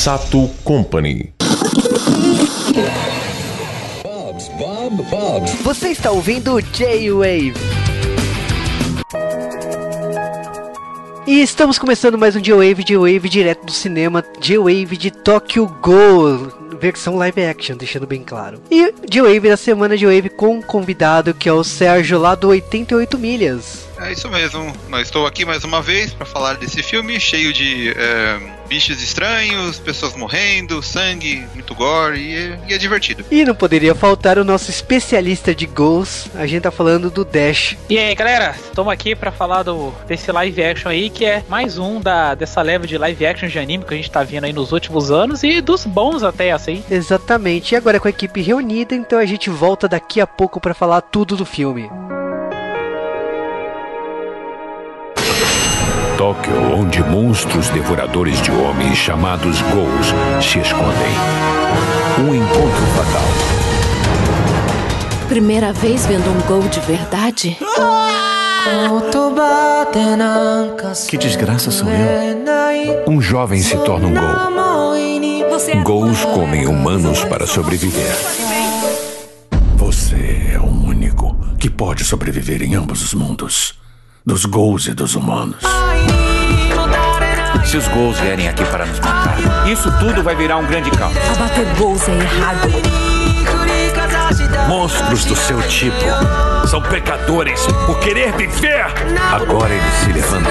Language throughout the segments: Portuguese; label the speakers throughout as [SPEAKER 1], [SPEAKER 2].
[SPEAKER 1] Sato Company.
[SPEAKER 2] Você está ouvindo J-Wave. E estamos começando mais um J-Wave, J-Wave direto do cinema, J-Wave de Tokyo Ghoul versão live action, deixando bem claro. E de Wave da semana de Wave com um convidado que é o Sérgio lá do 88 Milhas.
[SPEAKER 3] É isso mesmo. Nós estou aqui mais uma vez para falar desse filme cheio de é, bichos estranhos, pessoas morrendo, sangue, muito gore e, é, e, é divertido.
[SPEAKER 2] E não poderia faltar o nosso especialista de gols. A gente tá falando do Dash.
[SPEAKER 4] E aí, galera, estamos aqui para falar do desse live action aí que é mais um da dessa leva de live action de anime que a gente tá vendo aí nos últimos anos e dos bons até assim.
[SPEAKER 2] Exatamente. E agora com a equipe reunida, então a gente volta daqui a pouco para falar tudo do filme.
[SPEAKER 5] Tóquio, onde monstros devoradores de homens chamados Ghouls se escondem. Um encontro fatal.
[SPEAKER 6] Primeira vez vendo um Ghoul de verdade?
[SPEAKER 5] Que desgraça sou eu? Um jovem se torna um Ghoul. Ghouls comem humanos para sobreviver. Você é o único que pode sobreviver em ambos os mundos dos Ghouls e dos humanos.
[SPEAKER 7] Se os Ghouls vierem aqui para nos matar, isso tudo vai virar um grande caos.
[SPEAKER 6] Abater Ghouls é errado.
[SPEAKER 5] Monstros do seu tipo são pecadores por querer viver. Agora ele se levanta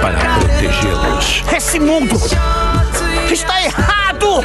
[SPEAKER 5] para protegê-los.
[SPEAKER 7] Esse mundo está errado!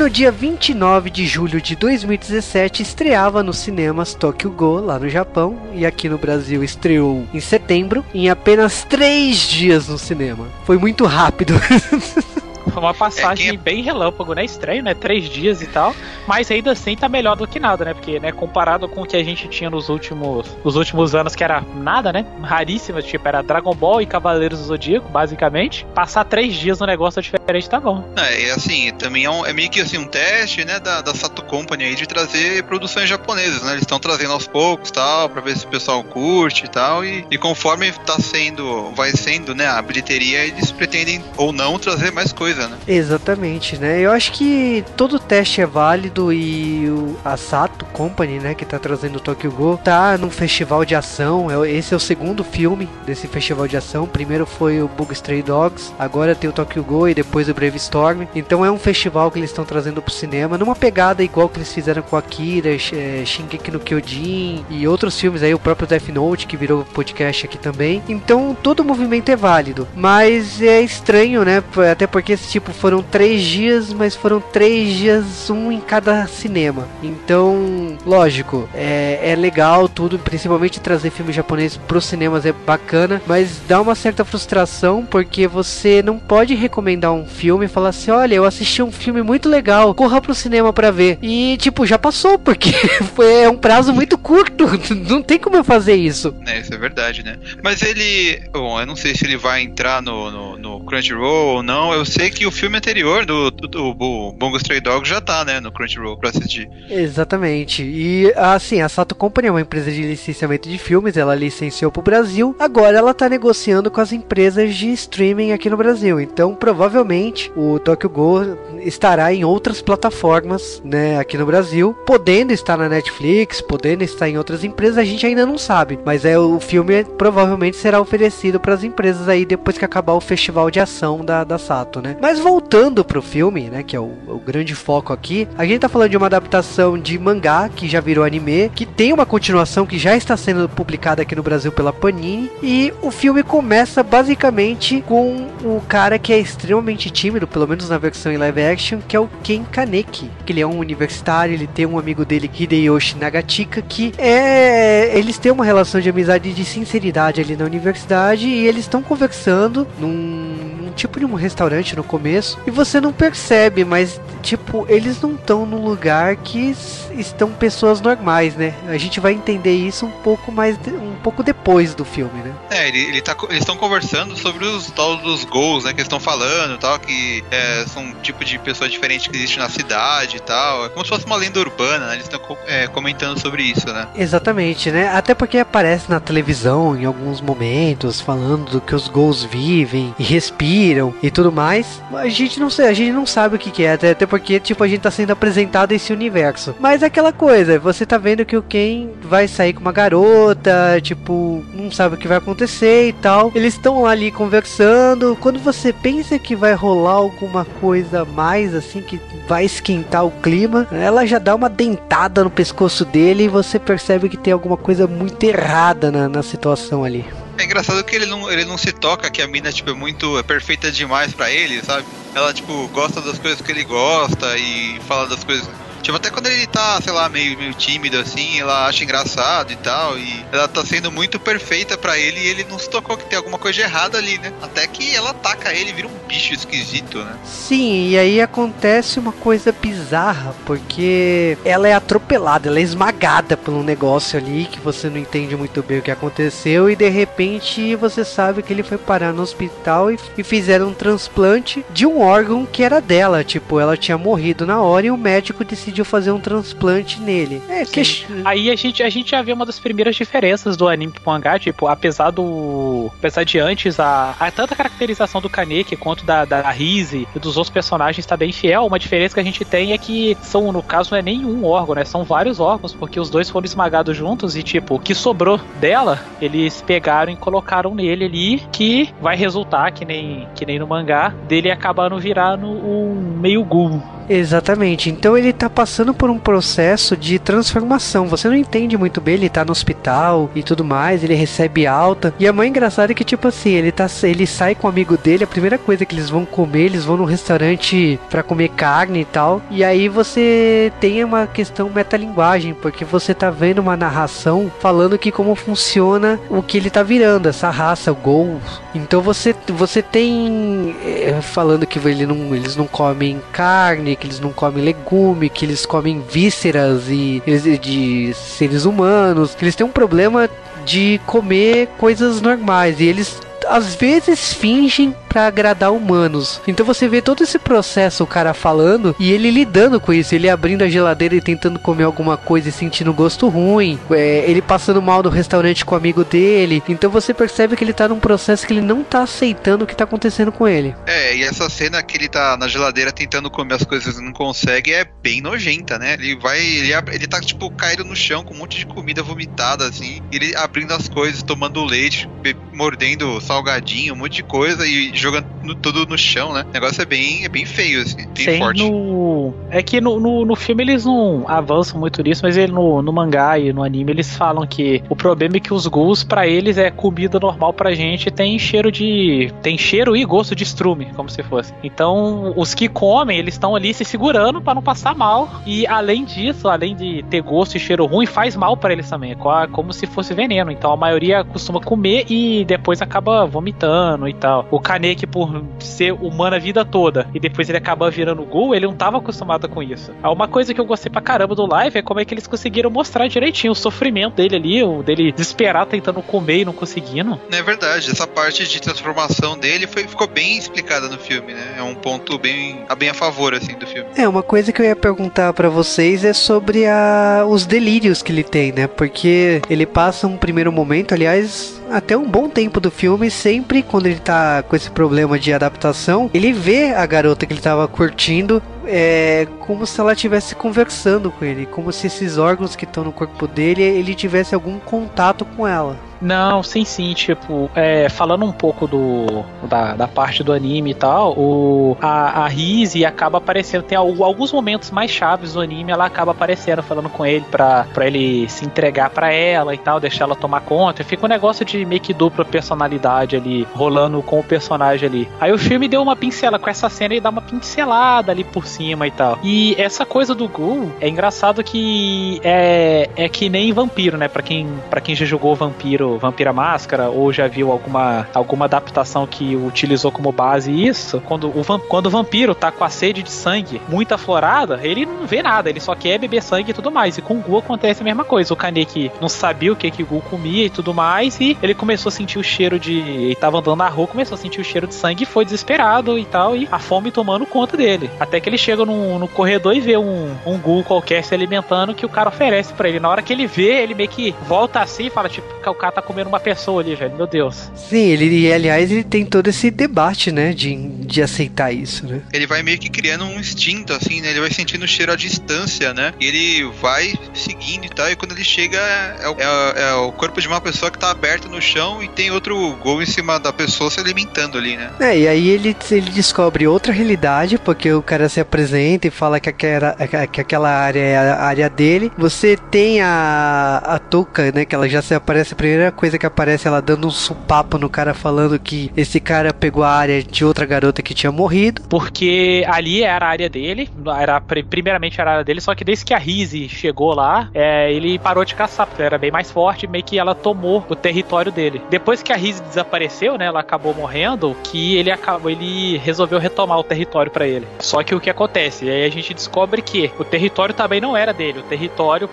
[SPEAKER 2] No dia 29 de julho de 2017 estreava nos cinemas Tokyo Go, lá no Japão, e aqui no Brasil estreou em setembro, em apenas três dias no cinema. Foi muito rápido.
[SPEAKER 4] Foi uma passagem é, bem relâmpago, né? Estranho, né? Três dias e tal. Mas ainda assim tá melhor do que nada, né? Porque, né, comparado com o que a gente tinha nos últimos, nos últimos anos, que era nada, né? Raríssimo, tipo, era Dragon Ball e Cavaleiros do Zodíaco, basicamente. Passar três dias no negócio diferente tá bom.
[SPEAKER 3] É, e assim, também é, um, é, meio que assim, um teste, né, da, da Sato Company aí de trazer produções japonesas, né? Eles estão trazendo aos poucos tal, pra ver se o pessoal curte e tal. E, e conforme tá sendo, vai sendo, né, a bilheteria, eles pretendem ou não trazer mais coisas coisa, né?
[SPEAKER 2] Exatamente, né? Eu acho que todo teste é válido e o, a Sato Company, né, que tá trazendo o Tokyo Go, tá num festival de ação. É esse é o segundo filme desse festival de ação. Primeiro foi o Bug Stray Dogs, agora tem o Tokyo Go e depois o Brave Storm. Então é um festival que eles estão trazendo pro cinema, numa pegada igual que eles fizeram com Akira, é, Shingeki no Kyojin e outros filmes aí, o próprio Death Note que virou podcast aqui também. Então todo movimento é válido, mas é estranho, né? Até porque tipo, foram três dias, mas foram três dias, um em cada cinema. Então, lógico, é, é legal tudo, principalmente trazer filmes japoneses pros cinemas é bacana, mas dá uma certa frustração porque você não pode recomendar um filme e falar assim: olha, eu assisti um filme muito legal, corra pro cinema para ver. E, tipo, já passou, porque foi é um prazo muito curto, não tem como eu fazer isso.
[SPEAKER 3] É, isso é verdade, né? Mas ele, bom, eu não sei se ele vai entrar no, no, no Crunchyroll ou não, eu sei que o filme anterior do, do, do, do Bongo Stray Dog já tá, né, no Crunchyroll pra assistir.
[SPEAKER 2] Exatamente. E assim, a Sato Company é uma empresa de licenciamento de filmes, ela licenciou pro Brasil. Agora ela tá negociando com as empresas de streaming aqui no Brasil. Então, provavelmente, o Tokyo Go estará em outras plataformas, né, aqui no Brasil, podendo estar na Netflix, podendo estar em outras empresas, a gente ainda não sabe, mas é o filme provavelmente será oferecido para as empresas aí depois que acabar o festival de ação da, da Sato, né? Mas voltando pro filme, né, que é o, o, grande foco aqui, a gente tá falando de uma adaptação de mangá que já virou anime, que tem uma continuação que já está sendo publicada aqui no Brasil pela Panini, e o filme começa basicamente com o cara que é extremamente tímido, pelo menos na versão em live action, que é o Ken Kaneki, que ele é um universitário, ele tem um amigo dele, Hideyoshi Nagatika, que é eles têm uma relação de amizade e de sinceridade ali na universidade e eles estão conversando num, num tipo de um restaurante no começo e você não percebe, mas tipo, eles não estão no lugar que estão pessoas normais, né? A gente vai entender isso um pouco mais um pouco depois do filme, né?
[SPEAKER 3] É, ele, ele tá, eles estão conversando sobre os tal dos gols, né? Que eles estão falando, tal, que é, são um tipo de pessoa diferente que existe na cidade e tal. É como se fosse uma lenda urbana, né? Eles estão é, comentando sobre isso, né?
[SPEAKER 2] Exatamente, né? Até porque aparece na televisão em alguns momentos falando do que os gols vivem e respiram e tudo mais. A gente não sei, a gente não sabe o que, que é, até, até porque tipo a gente tá sendo apresentado esse universo. Mas é aquela coisa, você tá vendo que o Ken vai sair com uma garota, tipo, não sabe o que vai acontecer e tal. Eles estão ali conversando. Quando você pensa que vai rolar alguma coisa mais assim que vai esquentar o clima, ela já dá uma dentada no pescoço dele e você percebe que tem alguma coisa muito errada na, na situação ali.
[SPEAKER 3] É engraçado que ele não, ele não se toca que a mina tipo, é muito é perfeita demais para ele, sabe? Ela tipo gosta das coisas que ele gosta e fala das coisas Tipo, até quando ele tá, sei lá, meio, meio tímido assim, ela acha engraçado e tal. E ela tá sendo muito perfeita para ele e ele não se tocou que tem alguma coisa errada ali, né? Até que ela ataca ele vira um bicho esquisito, né?
[SPEAKER 2] Sim, e aí acontece uma coisa bizarra, porque ela é atropelada, ela é esmagada por um negócio ali que você não entende muito bem o que aconteceu e de repente você sabe que ele foi parar no hospital e, e fizeram um transplante de um órgão que era dela. Tipo, ela tinha morrido na hora e o médico decidiu decidiu fazer um transplante nele.
[SPEAKER 4] É, que... Aí a gente, a gente já vê uma das primeiras diferenças do anime pro mangá, tipo, apesar do. Apesar de antes, a, a tanta caracterização do Kaneki quanto da, da Rise e dos outros personagens tá bem fiel, uma diferença que a gente tem é que são, no caso, não é nenhum órgão, né? São vários órgãos, porque os dois foram esmagados juntos e, tipo, o que sobrou dela, eles pegaram e colocaram nele ali, que vai resultar, que nem, que nem no mangá, dele acabando virando um meio ghoul.
[SPEAKER 2] Exatamente. Então ele tá passando por um processo de transformação. Você não entende muito bem, ele tá no hospital e tudo mais, ele recebe alta. E a mãe engraçada é que, tipo assim, ele tá ele sai com um amigo dele, a primeira coisa que eles vão comer, eles vão num restaurante para comer carne e tal. E aí você tem uma questão metalinguagem, porque você tá vendo uma narração falando que como funciona o que ele tá virando, essa raça, o Gol. Então você, você tem é, falando que ele não, eles não comem carne, que eles não comem legume, que eles comem vísceras e de seres humanos, que eles têm um problema de comer coisas normais. E eles às vezes fingem para agradar humanos. Então você vê todo esse processo, o cara falando e ele lidando com isso, ele abrindo a geladeira e tentando comer alguma coisa e sentindo gosto ruim, é, ele passando mal no restaurante com o amigo dele. Então você percebe que ele tá num processo que ele não tá aceitando o que tá acontecendo com ele.
[SPEAKER 3] É, e essa cena que ele tá na geladeira tentando comer as coisas e não consegue é bem nojenta, né? Ele vai, ele, ele tá tipo caído no chão com um monte de comida vomitada assim, ele abrindo as coisas, tomando leite, mordendo salgadinho, um monte de coisa e jogando no, tudo no chão, né? O negócio é bem, é bem feio, assim, Tem forte.
[SPEAKER 4] No... É que no, no, no, filme eles não avançam muito nisso, mas ele, no, no mangá e no anime eles falam que o problema é que os ghouls, para eles, é comida normal pra gente tem cheiro de. tem cheiro e gosto de estrume, como se fosse. Então, os que comem, eles estão ali se segurando para não passar mal. E além disso, além de ter gosto e cheiro ruim, faz mal para eles também. É como se fosse veneno. Então a maioria costuma comer e depois acaba vomitando e tal. O Kane que por ser humano a vida toda e depois ele acaba virando gol, ele não tava acostumado com isso. Uma coisa que eu gostei pra caramba do live é como é que eles conseguiram mostrar direitinho o sofrimento dele ali, o dele desesperar tentando comer e não conseguindo.
[SPEAKER 3] É verdade, essa parte de transformação dele foi, ficou bem explicada no filme, né? É um ponto bem a, bem a favor, assim, do filme.
[SPEAKER 2] É, uma coisa que eu ia perguntar para vocês é sobre a, os delírios que ele tem, né? Porque ele passa um primeiro momento, aliás, até um bom tempo do filme, sempre quando ele tá com esse problema de adaptação, ele vê a garota que ele tava curtindo é como se ela estivesse conversando com ele, como se esses órgãos que estão no corpo dele, ele tivesse algum contato com ela.
[SPEAKER 4] Não, sim, sim, tipo, é, falando um pouco do da, da parte do anime e tal, o, a, a Rise acaba aparecendo, tem alguns momentos mais chaves do anime, ela acaba aparecendo, falando com ele pra, pra ele se entregar para ela e tal, deixar ela tomar conta, fica um negócio de meio que dupla personalidade ali, rolando com o personagem ali. Aí o filme deu uma pincela, com essa cena ele dá uma pincelada ali por cima e tal. E essa coisa do Ghoul, é engraçado que é, é que nem vampiro, né, pra quem, pra quem já jogou vampiro Vampira Máscara, ou já viu alguma, alguma adaptação que utilizou como base isso, quando o, quando o vampiro tá com a sede de sangue muito aflorada, ele não vê nada, ele só quer beber sangue e tudo mais. E com o Gu acontece a mesma coisa. O Kaneki não sabia o que, que o Gu comia e tudo mais, e ele começou a sentir o cheiro de. Ele tava andando na rua, começou a sentir o cheiro de sangue e foi desesperado e tal, e a fome tomando conta dele. Até que ele chega no, no corredor e vê um, um Gu qualquer se alimentando que o cara oferece para ele. Na hora que ele vê, ele meio que volta assim e fala, tipo, que o cara tá comendo uma pessoa ali, velho. Meu Deus.
[SPEAKER 2] Sim, ele, e aliás, ele tem todo esse debate, né, de, de aceitar isso, né?
[SPEAKER 3] Ele vai meio que criando um instinto, assim, né? Ele vai sentindo o cheiro à distância, né? E ele vai seguindo e tal, e quando ele chega, é, é, é o corpo de uma pessoa que tá aberto no chão e tem outro gol em cima da pessoa se alimentando ali, né?
[SPEAKER 2] É, e aí ele, ele descobre outra realidade, porque o cara se apresenta e fala que aquela, que aquela área é a área dele. Você tem a, a Tuca, né? Que ela já se aparece, a primeira coisa que aparece ela dando um supapo no cara falando que esse cara pegou a área de outra garota que tinha morrido.
[SPEAKER 4] Porque ali era a área dele, era primeiramente era a área dele, só que desde que a Rizzy chegou lá, é, ele parou de caçar, porque era bem mais forte, meio que ela tomou o território dele. Depois que a Rizzy desapareceu, né, ela acabou morrendo, que ele acabou, ele resolveu retomar o território para ele. Só que o que acontece? Aí a gente descobre que o território também não era dele, o território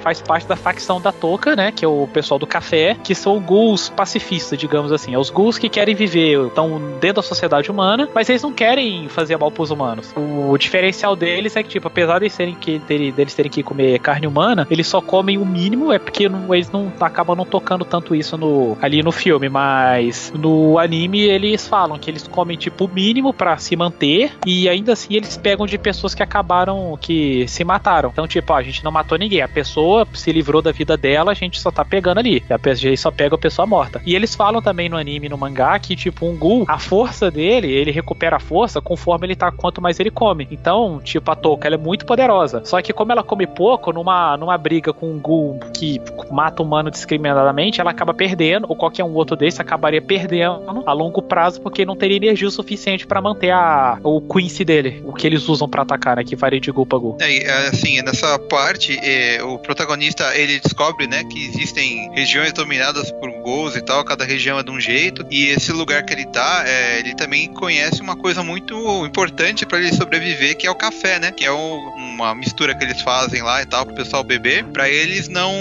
[SPEAKER 4] faz parte da facção da Toca, né, que é o pessoal do café, que são ghouls pacifistas, digamos assim. É os ghouls que querem viver, estão dentro da sociedade humana, mas eles não querem fazer mal pros humanos. O, diferencial deles é que, tipo, apesar de serem que, deles terem que comer carne humana, eles só comem o mínimo, é porque não, eles não acabam não tocando tanto isso no, ali no filme, mas no anime eles falam que eles comem, tipo, o mínimo para se manter, e ainda assim eles pegam de pessoas que acabaram, que se mataram. Então, tipo, ó, a gente não matou ninguém, a pessoa se livrou da vida dela, a gente só tá pegando ali. A gente só pega a pessoa morta. E eles falam também no anime no mangá que, tipo, um Ghoul, a força dele, ele recupera a força conforme ele tá, quanto mais ele come. Então, tipo, a Touka, ela é muito poderosa. Só que como ela come pouco, numa, numa briga com um Ghoul que mata humano discriminadamente, ela acaba perdendo, ou qualquer um outro desse acabaria perdendo a longo prazo, porque não teria energia o suficiente para manter a, o Quincy dele, o que eles usam para atacar, né, que varia de Ghoul pra Ghoul.
[SPEAKER 3] É, assim, nessa parte, é, o protagonista, ele descobre, né, que existem regiões dominadas por Ghouls e tal, cada região é de um jeito, e esse lugar que ele tá, é, ele também conhece uma coisa muito importante para ele sobreviver, que é o café, né? Que é um, uma mistura que eles fazem lá e tal pro pessoal beber, para eles não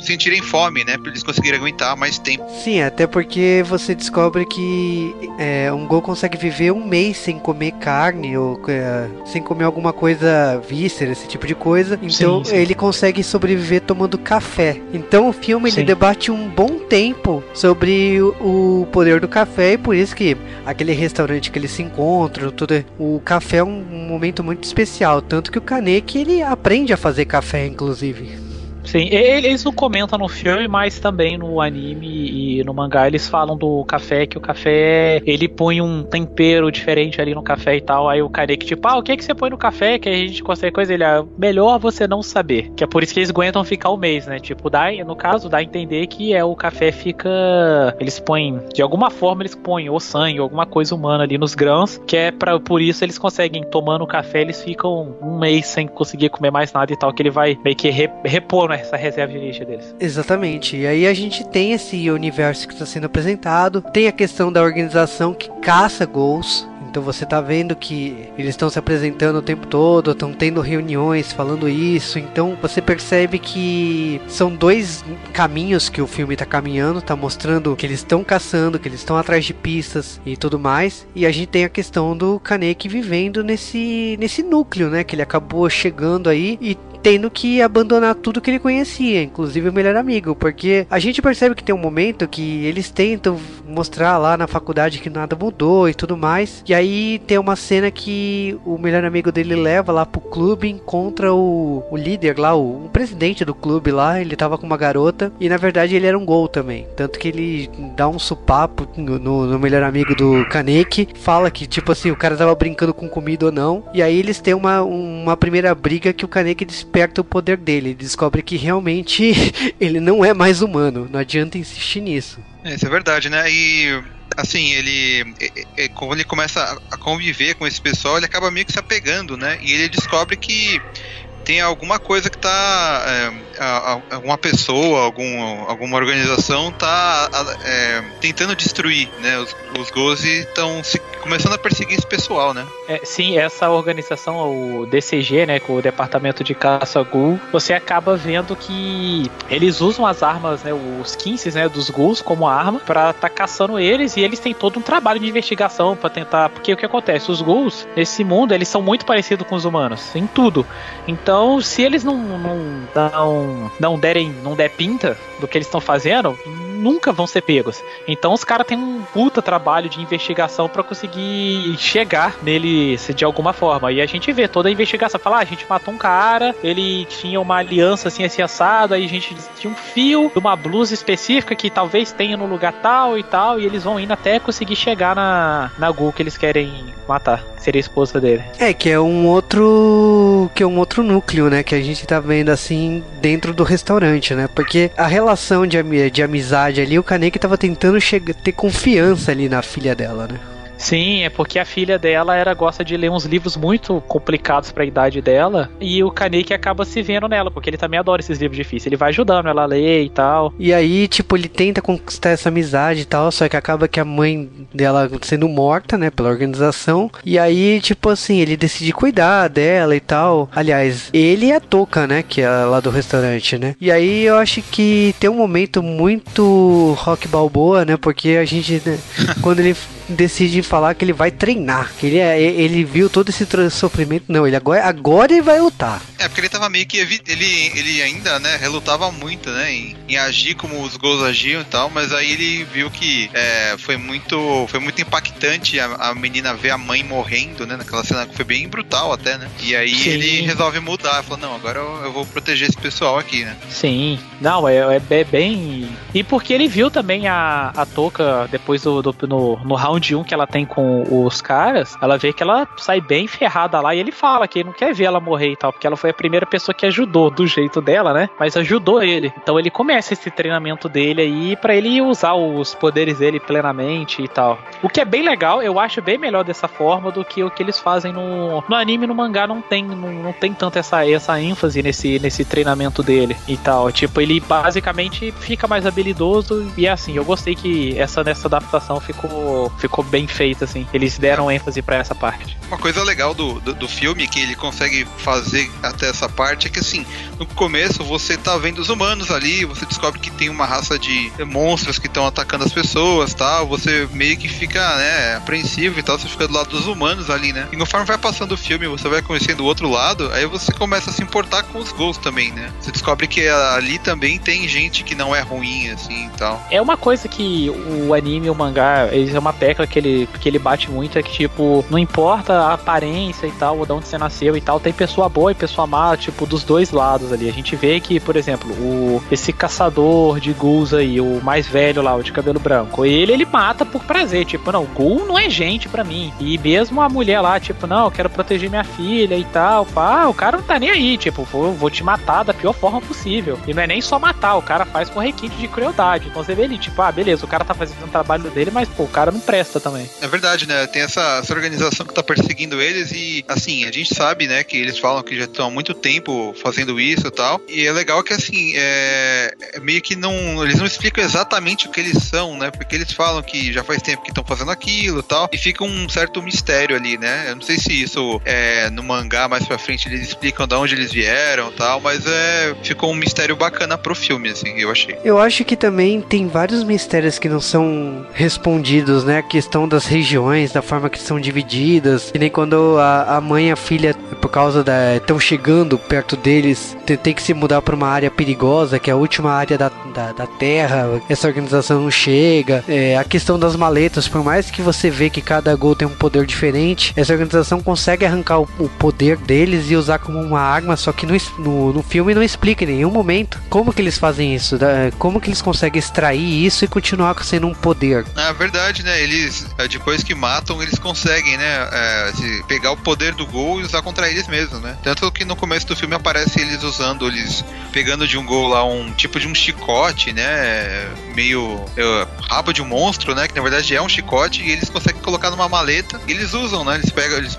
[SPEAKER 3] sentirem fome, né? Pra eles conseguirem aguentar mais tempo.
[SPEAKER 2] Sim, até porque você descobre que é, um gol consegue viver um mês sem comer carne ou é, sem comer alguma coisa víscera, esse tipo de coisa. Então sim, sim. ele consegue sobreviver tomando café. Então o filme ele debate um bom tempo sobre o, o poder do café e por isso que aquele restaurante que eles se encontram, tudo, o café é um, um momento muito especial, tanto que o Kaneki ele aprende a fazer café inclusive.
[SPEAKER 4] Sim, eles não comentam no filme, mas também no anime e no mangá eles falam do café, que o café ele põe um tempero diferente ali no café e tal. Aí o Karek, tipo, ah, o que é que você põe no café que a gente consegue coisa? Ele, ah, melhor você não saber. Que é por isso que eles aguentam ficar o um mês, né? Tipo, dá, no caso, dá a entender que é o café fica. Eles põem, de alguma forma, eles põem ou sangue, alguma coisa humana ali nos grãos, que é para por isso eles conseguem, tomando o café, eles ficam um mês sem conseguir comer mais nada e tal, que ele vai meio que repor, né? Essa reserva de lixo deles.
[SPEAKER 2] Exatamente. E aí a gente tem esse universo que está sendo apresentado, tem a questão da organização que caça gols. Então você tá vendo que eles estão se apresentando o tempo todo, estão tendo reuniões falando isso. Então você percebe que são dois caminhos que o filme tá caminhando, tá mostrando que eles estão caçando, que eles estão atrás de pistas e tudo mais. E a gente tem a questão do Kaneki vivendo nesse nesse núcleo, né, que ele acabou chegando aí e tendo que abandonar tudo que ele conhecia, inclusive o melhor amigo, porque a gente percebe que tem um momento que eles tentam mostrar lá na faculdade que nada mudou e tudo mais, e aí tem uma cena que o melhor amigo dele leva lá pro clube, encontra o, o líder lá, o, o presidente do clube lá, ele tava com uma garota, e na verdade ele era um gol também, tanto que ele dá um supapo no, no, melhor amigo do Kaneki, fala que tipo assim, o cara tava brincando com comida ou não, e aí eles têm uma, uma primeira briga que o Kaneki desperta o poder dele. Ele descobre que realmente ele não é mais humano. Não adianta insistir nisso.
[SPEAKER 3] É, isso é verdade, né? E assim, ele. É, é, quando ele começa a conviver com esse pessoal, ele acaba meio que se apegando, né? E ele descobre que tem alguma coisa que tá. Alguma pessoa, algum, alguma organização tá é, tentando destruir, né? Os, os Gozi estão começando a perseguir esse pessoal, né?
[SPEAKER 4] É, sim, essa organização, o DCG, né, com o Departamento de Caça Ghoul, você acaba vendo que eles usam as armas, né, os 15, né, dos Ghouls como arma para tá caçando eles e eles têm todo um trabalho de investigação para tentar, porque o que acontece, os Ghouls nesse mundo, eles são muito parecidos com os humanos em tudo. Então, se eles não não não, não derem, não der pinta do que eles estão fazendo, nunca vão ser pegos. Então os caras têm um puta trabalho de investigação para conseguir chegar neles de alguma forma. E a gente vê toda a investigação. Falar, ah, a gente matou um cara, ele tinha uma aliança assim, assim assado, aí a gente tinha um fio de uma blusa específica que talvez tenha no lugar tal e tal, e eles vão indo até conseguir chegar na, na Gu que eles querem matar. Seria a esposa dele.
[SPEAKER 2] É, que é um outro. que é um outro núcleo, né? Que a gente tá vendo assim dentro do restaurante, né? Porque a relação de, de amizade ali, o Kaneki tava tentando ter confiança ali na filha dela, né?
[SPEAKER 4] Sim, é porque a filha dela era gosta de ler uns livros muito complicados para a idade dela e o Kaneki acaba se vendo nela, porque ele também adora esses livros difíceis. Ele vai ajudando ela a ler e tal.
[SPEAKER 2] E aí, tipo, ele tenta conquistar essa amizade e tal, só que acaba que a mãe dela sendo morta, né, pela organização. E aí, tipo assim, ele decide cuidar dela e tal. Aliás, ele e a Toca, né, que é lá do restaurante, né? E aí eu acho que tem um momento muito rock balboa, né, porque a gente né, quando ele decide falar que ele vai treinar. Que ele, é, ele viu todo esse sofrimento. Não, ele agora, agora ele vai lutar.
[SPEAKER 3] É, porque ele tava meio que. Ele, ele ainda, né, relutava muito, né, em, em agir como os gols agiam e tal, mas aí ele viu que é, foi muito foi muito impactante a, a, menina ver a mãe morrendo, né, naquela cena que foi bem brutal até, né. E aí Sim. ele resolve mudar, falou, não, agora eu, eu, vou proteger esse pessoal aqui, né.
[SPEAKER 4] Sim, não, é, é, é bem... E porque ele viu também a, a Toca depois do, do no, no round 1 que ela tem com os caras, ela vê que ela sai bem ferrada lá e ele fala que ele não quer ver ela morrer e tal, porque ela foi a primeira pessoa que ajudou do jeito dela, né? Mas ajudou ele. Então ele começa esse treinamento dele aí para ele usar os poderes dele plenamente e tal. O que é bem legal, eu acho bem melhor dessa forma do que o que eles fazem no, no anime no mangá não tem não, não tem tanto essa, essa ênfase nesse, nesse treinamento dele e tal. Tipo, ele basicamente fica mais habilidoso e é assim, eu gostei que essa nessa adaptação ficou ficou bem feita assim. Eles deram ênfase para essa parte.
[SPEAKER 3] Uma coisa legal do, do, do, filme que ele consegue fazer até essa parte é que assim, no começo você tá vendo os humanos ali, você descobre que tem uma raça de monstros que estão atacando as pessoas, tal, você meio que fica, né, apreensivo e tal, você fica do lado dos humanos ali, né? E conforme vai passando o filme, você vai conhecendo o outro lado, aí você começa a se importar com os gols também, né? Você descobre que ali também tem gente que não é ruim assim e tal.
[SPEAKER 4] É uma coisa que o anime e o mangá, eles é uma tecla que ele que ele bate muito é que tipo, não importa a aparência e tal, ou de onde você nasceu e tal, tem pessoa boa e pessoa má, tipo, dos dois lados ali. A gente vê que, por exemplo, o esse caçador de ghouls aí, o mais velho lá, o de cabelo branco, ele ele mata por prazer, tipo, não, ghoul não é gente para mim. E mesmo a mulher lá, tipo, não, eu quero proteger minha filha e tal, pá, o cara não tá nem aí, tipo, vou, vou te matar da pior forma possível. E não é nem só matar, o cara faz com requinte de crueldade. Então você vê ali, tipo, ah, beleza, o cara tá fazendo o trabalho dele, mas pô, o cara não presta também.
[SPEAKER 3] É verdade, né? Tem essa, essa organização que tá perseguindo eles e, assim, a gente sabe, né, que eles falam que já estão há muito tempo fazendo isso e tal. E é legal que, assim, é, é meio que não. Eles não explicam exatamente o que eles são, né? Porque eles falam que já faz tempo que estão fazendo aquilo e tal. E fica um certo mistério ali, né? Eu não sei se isso é no mangá mais pra frente eles explicam de onde eles vieram e tal, mas é, ficou um mistério bacana pro filme, assim, eu achei.
[SPEAKER 2] Eu acho que também tem vários mistérios que não são respondidos, né? Questão das regiões, da forma que são divididas. E nem quando a, a mãe e a filha, por causa da. estão chegando perto deles, tem, tem que se mudar para uma área perigosa, que é a última área da, da, da Terra. Essa organização não chega. É, a questão das maletas, por mais que você vê que cada gol tem um poder diferente, essa organização consegue arrancar o, o poder deles e usar como uma arma, só que no, no, no, filme não explica em nenhum momento como que eles fazem isso, como que eles conseguem extrair isso e continuar sendo um poder.
[SPEAKER 3] É verdade, né? Eles, é, depois que matam, eles conseguem, né? É, pegar o poder do gol e usar contra eles mesmos, né? Tanto que no começo do filme aparece eles usando, eles pegando de um gol lá um tipo de um chicote, né? Meio é, rabo de um monstro, né? Que na verdade é um chicote e eles conseguem colocar numa maleta. Eles usam, né? Eles pegam, eles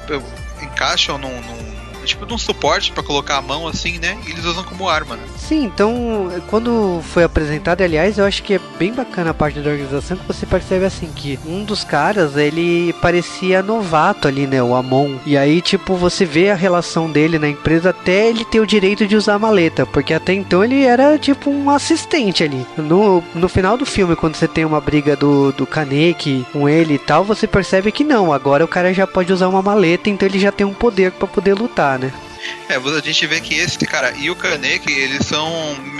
[SPEAKER 3] encaixam num, num tipo de um suporte para colocar a mão assim, né? E eles usam como arma, né?
[SPEAKER 2] Sim, então quando foi apresentado, aliás, eu acho que é bem bacana a parte da organização que você percebe assim que um dos caras, ele parecia novato ali, né, o Amon. E aí, tipo, você vê a relação dele na empresa até ele ter o direito de usar a maleta, porque até então ele era tipo um assistente ali. No, no final do filme, quando você tem uma briga do, do Kaneki com ele e tal, você percebe que não, agora o cara já pode usar uma maleta, então ele já tem um poder para poder lutar, né?
[SPEAKER 3] É, a gente vê que esse cara e o Kaneki, eles são.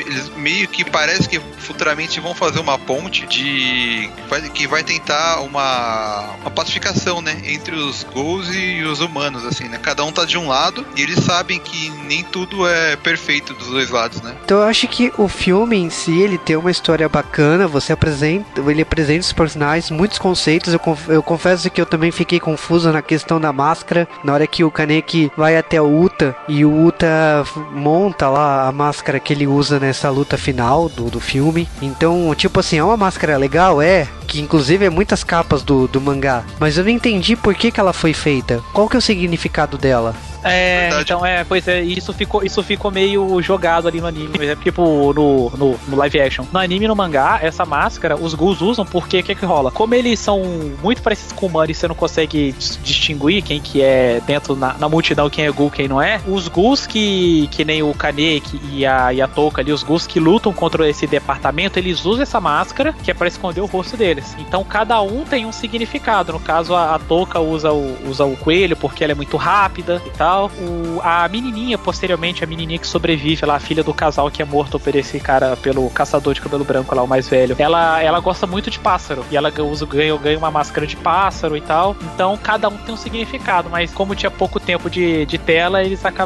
[SPEAKER 3] Eles meio que parece que futuramente vão fazer uma ponte de. que vai tentar uma, uma pacificação, né? Entre os Ghouls e os humanos, assim, né? Cada um tá de um lado e eles sabem que nem tudo é perfeito dos dois lados, né?
[SPEAKER 2] Então eu acho que o filme em si, ele tem uma história bacana, você apresenta. Ele apresenta os personagens, muitos conceitos. Eu, eu confesso que eu também fiquei confuso na questão da máscara. Na hora que o Kaneki vai até o Uta e o Uta monta lá a máscara que ele usa nessa luta final do, do filme. Então, tipo assim, é uma máscara legal, é, que inclusive é muitas capas do, do mangá, mas eu não entendi por que, que ela foi feita. Qual que é o significado dela?
[SPEAKER 4] É, Verdade. então é, pois é, isso ficou, isso ficou meio jogado ali no anime, é tipo no, no, no, live action. No anime e no mangá, essa máscara os ghouls usam porque o que que rola? Como eles são muito parecidos com humanos e você não consegue distinguir quem que é dentro na, na multidão, quem é ghoul, quem não é, os ghouls que, que nem o Kaneki e a, e a Toka ali, os ghouls que lutam contra esse departamento, eles usam essa máscara que é para esconder o rosto deles. Então cada um tem um significado. No caso, a, a usa o, usa o coelho porque ela é muito rápida e tal tal. O, a menininha, posteriormente, a menininha que sobrevive lá, a filha do casal que é morto por esse cara, pelo caçador de cabelo branco lá, o mais velho, ela, ela gosta muito de pássaro. E ela usa, ganha, ganha uma máscara de pássaro e tal. Então, cada um tem um significado, mas como tinha pouco tempo de, de tela, eles acabaram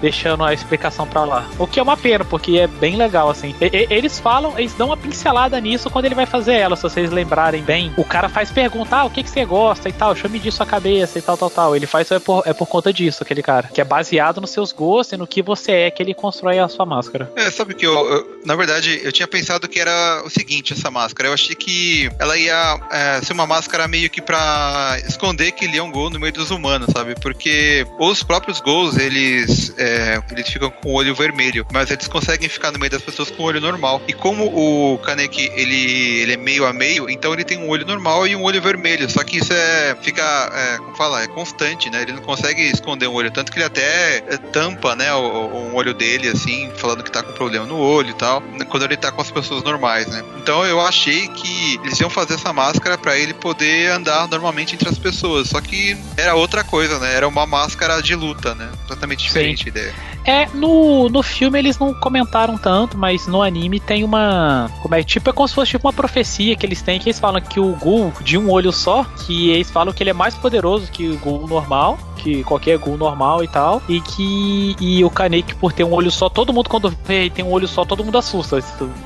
[SPEAKER 4] deixando a explicação pra lá. O que é uma pena, porque é bem legal, assim. E, eles falam, eles dão uma pincelada nisso quando ele vai fazer ela, se vocês lembrarem bem. O cara faz perguntar ah, o que, que você gosta e tal, chame disso a cabeça e tal, tal, tal. Ele faz é por, é por conta disso disso, aquele cara. Que é baseado nos seus gostos e no que você é que ele constrói a sua máscara.
[SPEAKER 3] É, sabe que eu, eu, na verdade, eu tinha pensado que era o seguinte, essa máscara. Eu achei que ela ia é, ser uma máscara meio que pra esconder que ele é um gol no meio dos humanos, sabe? Porque os próprios gols, eles, é, eles ficam com o olho vermelho, mas eles conseguem ficar no meio das pessoas com o olho normal. E como o Kaneki, ele, ele é meio a meio, então ele tem um olho normal e um olho vermelho. Só que isso é, fica, é, como fala, é constante, né? Ele não consegue esconder um olho. Tanto que ele até é, tampa, né, o, um olho dele, assim, falando que tá com problema no olho e tal, quando ele tá com as pessoas normais, né. Então eu achei que eles iam fazer essa máscara para ele poder andar normalmente entre as pessoas. Só que era outra coisa, né? Era uma máscara de luta, né? Completamente diferente Sim. a ideia.
[SPEAKER 4] É, no, no filme eles não comentaram tanto, mas no anime tem uma. Como é? Tipo, é como se fosse tipo uma profecia que eles têm, que eles falam que o Gul de um olho só, que eles falam que ele é mais poderoso que o Gul normal, que qualquer Gul normal e tal, e que e o Kaneki por ter um olho só, todo mundo quando vê tem um olho só, todo mundo assusta,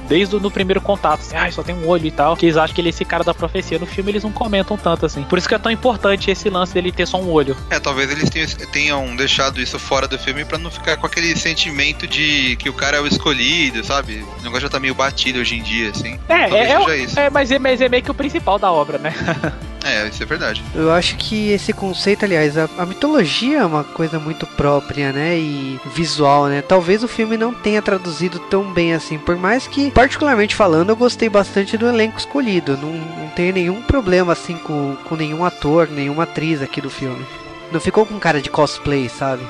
[SPEAKER 4] desde o primeiro contato, assim, ah, só tem um olho e tal, que eles acham que ele é esse cara da profecia. No filme eles não comentam tanto assim. Por isso que é tão importante esse lance dele ter só um olho.
[SPEAKER 3] É, talvez eles tenham, tenham deixado isso fora do filme para não ficar com aquele sentimento de que o cara é o escolhido, sabe? O negócio já tá meio batido hoje em dia, assim.
[SPEAKER 4] É, é, é, é, mas é, mas é meio que o principal da obra, né?
[SPEAKER 3] É, isso é verdade.
[SPEAKER 2] Eu acho que esse conceito, aliás, a, a, mitologia é uma coisa muito própria, né? E visual, né? Talvez o filme não tenha traduzido tão bem assim. Por mais que, particularmente falando, eu gostei bastante do elenco escolhido. Não, não tenho nenhum problema assim com, com nenhum ator, nenhuma atriz aqui do filme. Não ficou com cara de cosplay, sabe?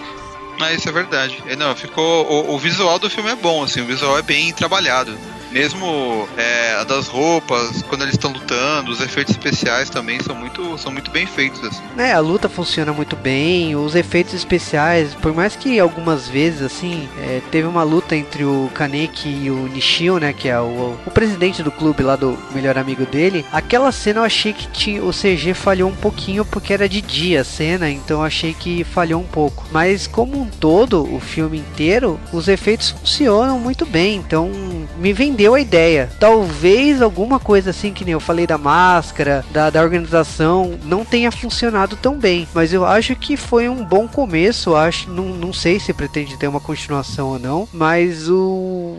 [SPEAKER 3] Ah, isso é verdade. É, não, ficou. O, o, visual do filme é bom, assim, o visual é bem trabalhado. Mesmo é, das roupas, quando eles estão lutando, os efeitos especiais também são muito, são muito bem feitos. Assim.
[SPEAKER 2] É, a luta funciona muito bem, os efeitos especiais, por mais que algumas vezes, assim, é, teve uma luta entre o Kaneki e o Nishio, né, que é o, o presidente do clube lá do melhor amigo dele, aquela cena eu achei que tinha, o CG falhou um pouquinho porque era de dia a cena, então achei que falhou um pouco. Mas como um todo, o filme inteiro, os efeitos funcionam muito bem, então me vendeu deu a ideia. Talvez alguma coisa assim, que nem eu falei da máscara, da, da organização, não tenha funcionado tão bem. Mas eu acho que foi um bom começo. Acho, não, não sei se pretende ter uma continuação ou não. Mas o.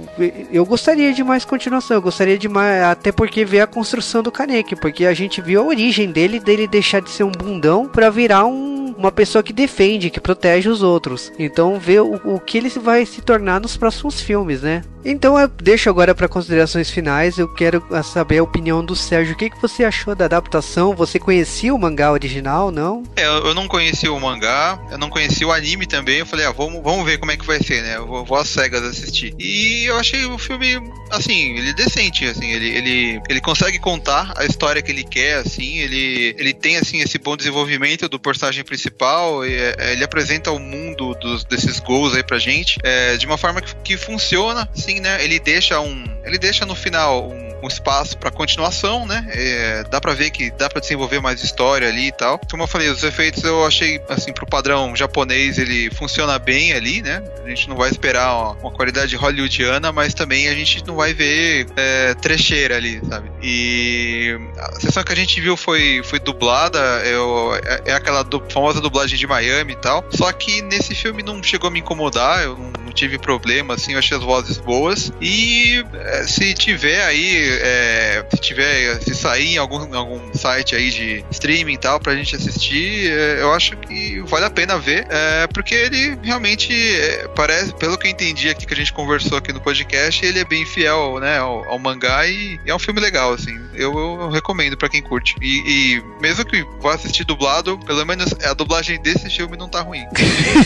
[SPEAKER 2] Eu gostaria de mais continuação. Eu gostaria de mais. Até porque ver a construção do Kaneki. Porque a gente viu a origem dele, dele deixar de ser um bundão para virar um uma pessoa que defende, que protege os outros. Então vê o, o que ele vai se tornar nos próximos filmes, né? Então eu deixo agora para considerações finais. Eu quero saber a opinião do Sérgio. O que, que você achou da adaptação? Você conhecia o mangá original, não?
[SPEAKER 3] É, eu não conhecia o mangá, eu não conhecia o anime também. Eu falei, ah, vamos, vamos ver como é que vai ser, né? Eu vou, vou às cegas assistir. E eu achei o filme, assim, ele é decente, assim, ele, ele, ele consegue contar a história que ele quer, assim, ele, ele tem, assim, esse bom desenvolvimento do personagem principal, e, é, ele apresenta o mundo dos, desses gols aí pra gente é, de uma forma que, que funciona, assim, né? Ele deixa um. Ele deixa no final um um espaço para continuação, né? É, dá para ver que dá para desenvolver mais história ali e tal. Como eu falei, os efeitos eu achei, assim, pro padrão japonês, ele funciona bem ali, né? A gente não vai esperar uma, uma qualidade hollywoodiana, mas também a gente não vai ver é, trecheira ali, sabe? E a sessão que a gente viu foi, foi dublada, eu, é, é aquela do, famosa dublagem de Miami e tal. Só que nesse filme não chegou a me incomodar, eu não, não tive problema, assim, eu achei as vozes boas. E é, se tiver aí é, se tiver, se sair em algum, algum site aí de streaming e tal, pra gente assistir, é, eu acho que vale a pena ver, é, porque ele realmente é, parece, pelo que eu entendi aqui que a gente conversou aqui no podcast, ele é bem fiel, né, ao, ao mangá e, é um filme legal, assim. Eu, eu recomendo para quem curte. E, e, mesmo que vá assistir dublado, pelo menos a dublagem desse filme não tá ruim.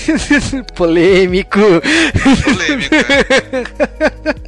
[SPEAKER 2] Polêmico.
[SPEAKER 3] Polêmico, é.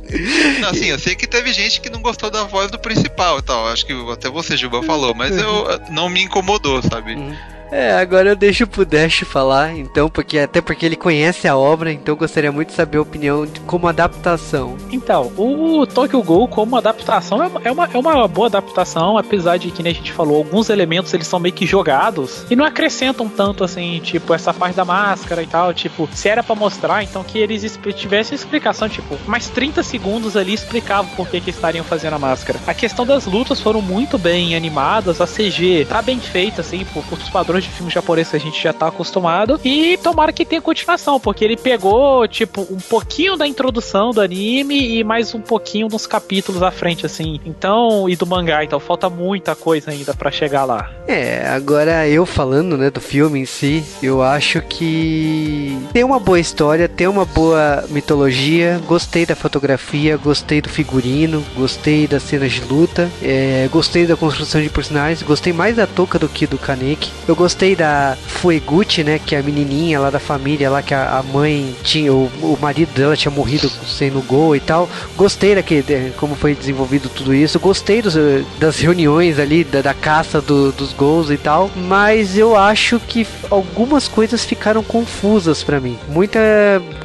[SPEAKER 3] Não, assim, eu sei que teve gente que não gostou da voz do principal e tal. Acho que até você, Juba, falou, mas eu não me incomodou, sabe? Uhum.
[SPEAKER 2] É, agora eu deixo pro Dash falar, então, porque até porque ele conhece a obra, então gostaria muito de saber a opinião de como adaptação.
[SPEAKER 4] Então, o Tokyo Ghoul como adaptação é, é uma, é uma boa adaptação, apesar de que, né, a gente falou, alguns elementos eles são meio que jogados e não acrescentam tanto assim, tipo, essa parte da máscara e tal, tipo, se era para mostrar, então que eles tivessem explicação, tipo, mais 30 segundos ali explicavam por que que estariam fazendo a máscara. A questão das lutas foram muito bem animadas, a CG tá bem feita, assim, por, por os padrões de filme japonês que a gente já tá acostumado. E tomara que tenha continuação, porque ele pegou, tipo, um pouquinho da introdução do anime e mais um pouquinho dos capítulos à frente, assim. Então, e do mangá, então falta muita coisa ainda para chegar lá.
[SPEAKER 2] É, agora eu falando, né, do filme em si, eu acho que tem uma boa história, tem uma boa mitologia, gostei da fotografia, gostei do figurino, gostei das cenas de luta, é, gostei da construção de personagens, gostei mais da Toca do que do Kaneki. Eu gostei da Fueguchi, né, que é a menininha lá da família, lá que a, a mãe tinha, o, o marido dela tinha morrido sendo gol e tal. Gostei daquele, como foi desenvolvido tudo isso. Gostei dos, das reuniões ali, da, da caça do, dos gols e tal. Mas eu acho que algumas coisas ficaram confusas para mim. Muita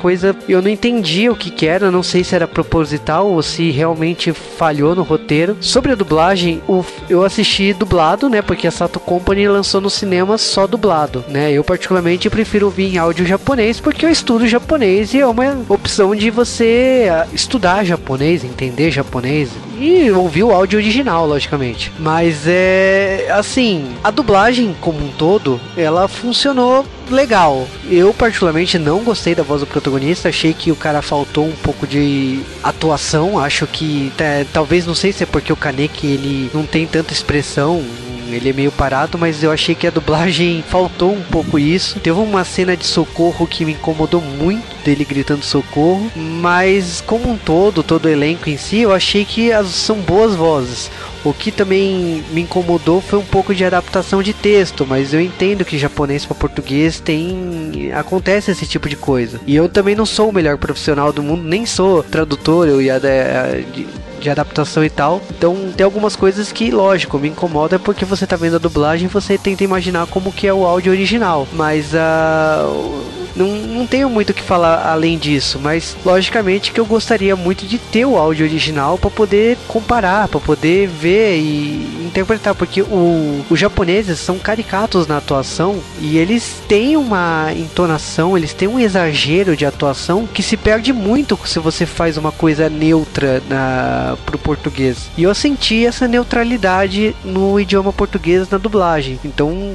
[SPEAKER 2] coisa eu não entendi o que, que era. Não sei se era proposital ou se realmente falhou no roteiro. Sobre a dublagem, o, eu assisti dublado, né? Porque a Sato Company lançou no cinema só dublado, né? Eu particularmente prefiro ouvir em áudio japonês porque eu estudo japonês e é uma opção de você ah, estudar japonês, entender japonês e ouvir o áudio original, logicamente. Mas é assim, a dublagem como um todo, ela funcionou legal. Eu particularmente não gostei da voz do protagonista, achei que o cara faltou um pouco de atuação, acho que é, talvez não sei se é porque o Kaneki ele não tem tanta expressão ele é meio parado, mas eu achei que a dublagem faltou um pouco isso. Teve uma cena de socorro que me incomodou muito dele gritando socorro, mas como um todo, todo o elenco em si, eu achei que as, são boas vozes. O que também me incomodou foi um pouco de adaptação de texto, mas eu entendo que japonês para português tem acontece esse tipo de coisa. E eu também não sou o melhor profissional do mundo, nem sou tradutor eu ia de, adaptação e tal. Então tem algumas coisas que, lógico, me incomoda porque você tá vendo a dublagem e você tenta imaginar como que é o áudio original. Mas a uh, não, não tenho muito o que falar além disso, mas logicamente que eu gostaria muito de ter o áudio original para poder comparar, para poder ver e interpretar, porque o, os japoneses são caricatos na atuação e eles têm uma entonação, eles têm um exagero de atuação que se perde muito se você faz uma coisa neutra na, pro português. E eu senti essa neutralidade no idioma português na dublagem. Então,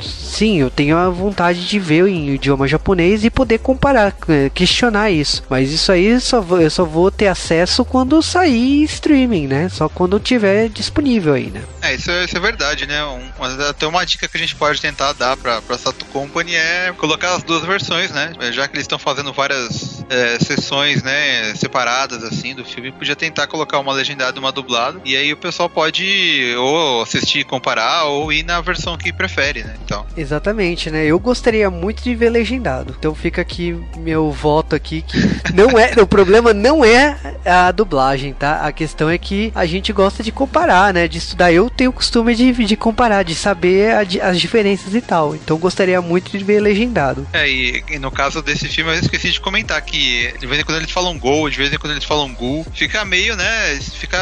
[SPEAKER 2] sim, eu tenho a vontade de ver em idioma japonês japonês e poder comparar, é, questionar isso. Mas isso aí só vou, eu só vou ter acesso quando sair streaming, né? Só quando tiver disponível aí, né?
[SPEAKER 3] É, isso é, isso é verdade, né? Um, até uma dica que a gente pode tentar dar pra, pra Sato Company é colocar as duas versões, né? Já que eles estão fazendo várias é, sessões, né, separadas, assim, do filme, podia tentar colocar uma legendada e uma dublada, e aí o pessoal pode ou assistir, comparar, ou ir na versão que prefere, né? Então.
[SPEAKER 2] Exatamente, né? Eu gostaria muito de ver legendado. Então fica aqui meu voto aqui que não é, o problema não é a dublagem, tá? A questão é que a gente gosta de comparar, né? De estudar. Eu tenho o costume de, de comparar, de saber a, as diferenças e tal. Então gostaria muito de ver legendado.
[SPEAKER 3] É, e, e, no caso desse filme eu esqueci de comentar que de vez em quando eles falam gol, de vez em quando eles falam gol. Fica meio, né? Fica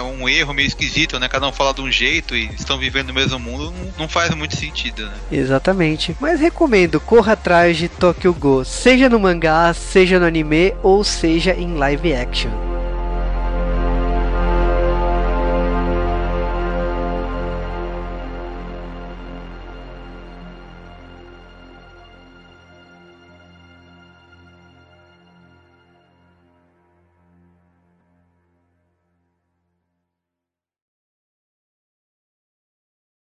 [SPEAKER 3] uh, um erro meio esquisito, né? Cada um fala de um jeito e estão vivendo no mesmo mundo. Não, não faz muito sentido, né?
[SPEAKER 2] Exatamente. Mas recomendo, corra atrás de Tokyo Go, seja no mangá, seja no anime ou seja em live action. Nation.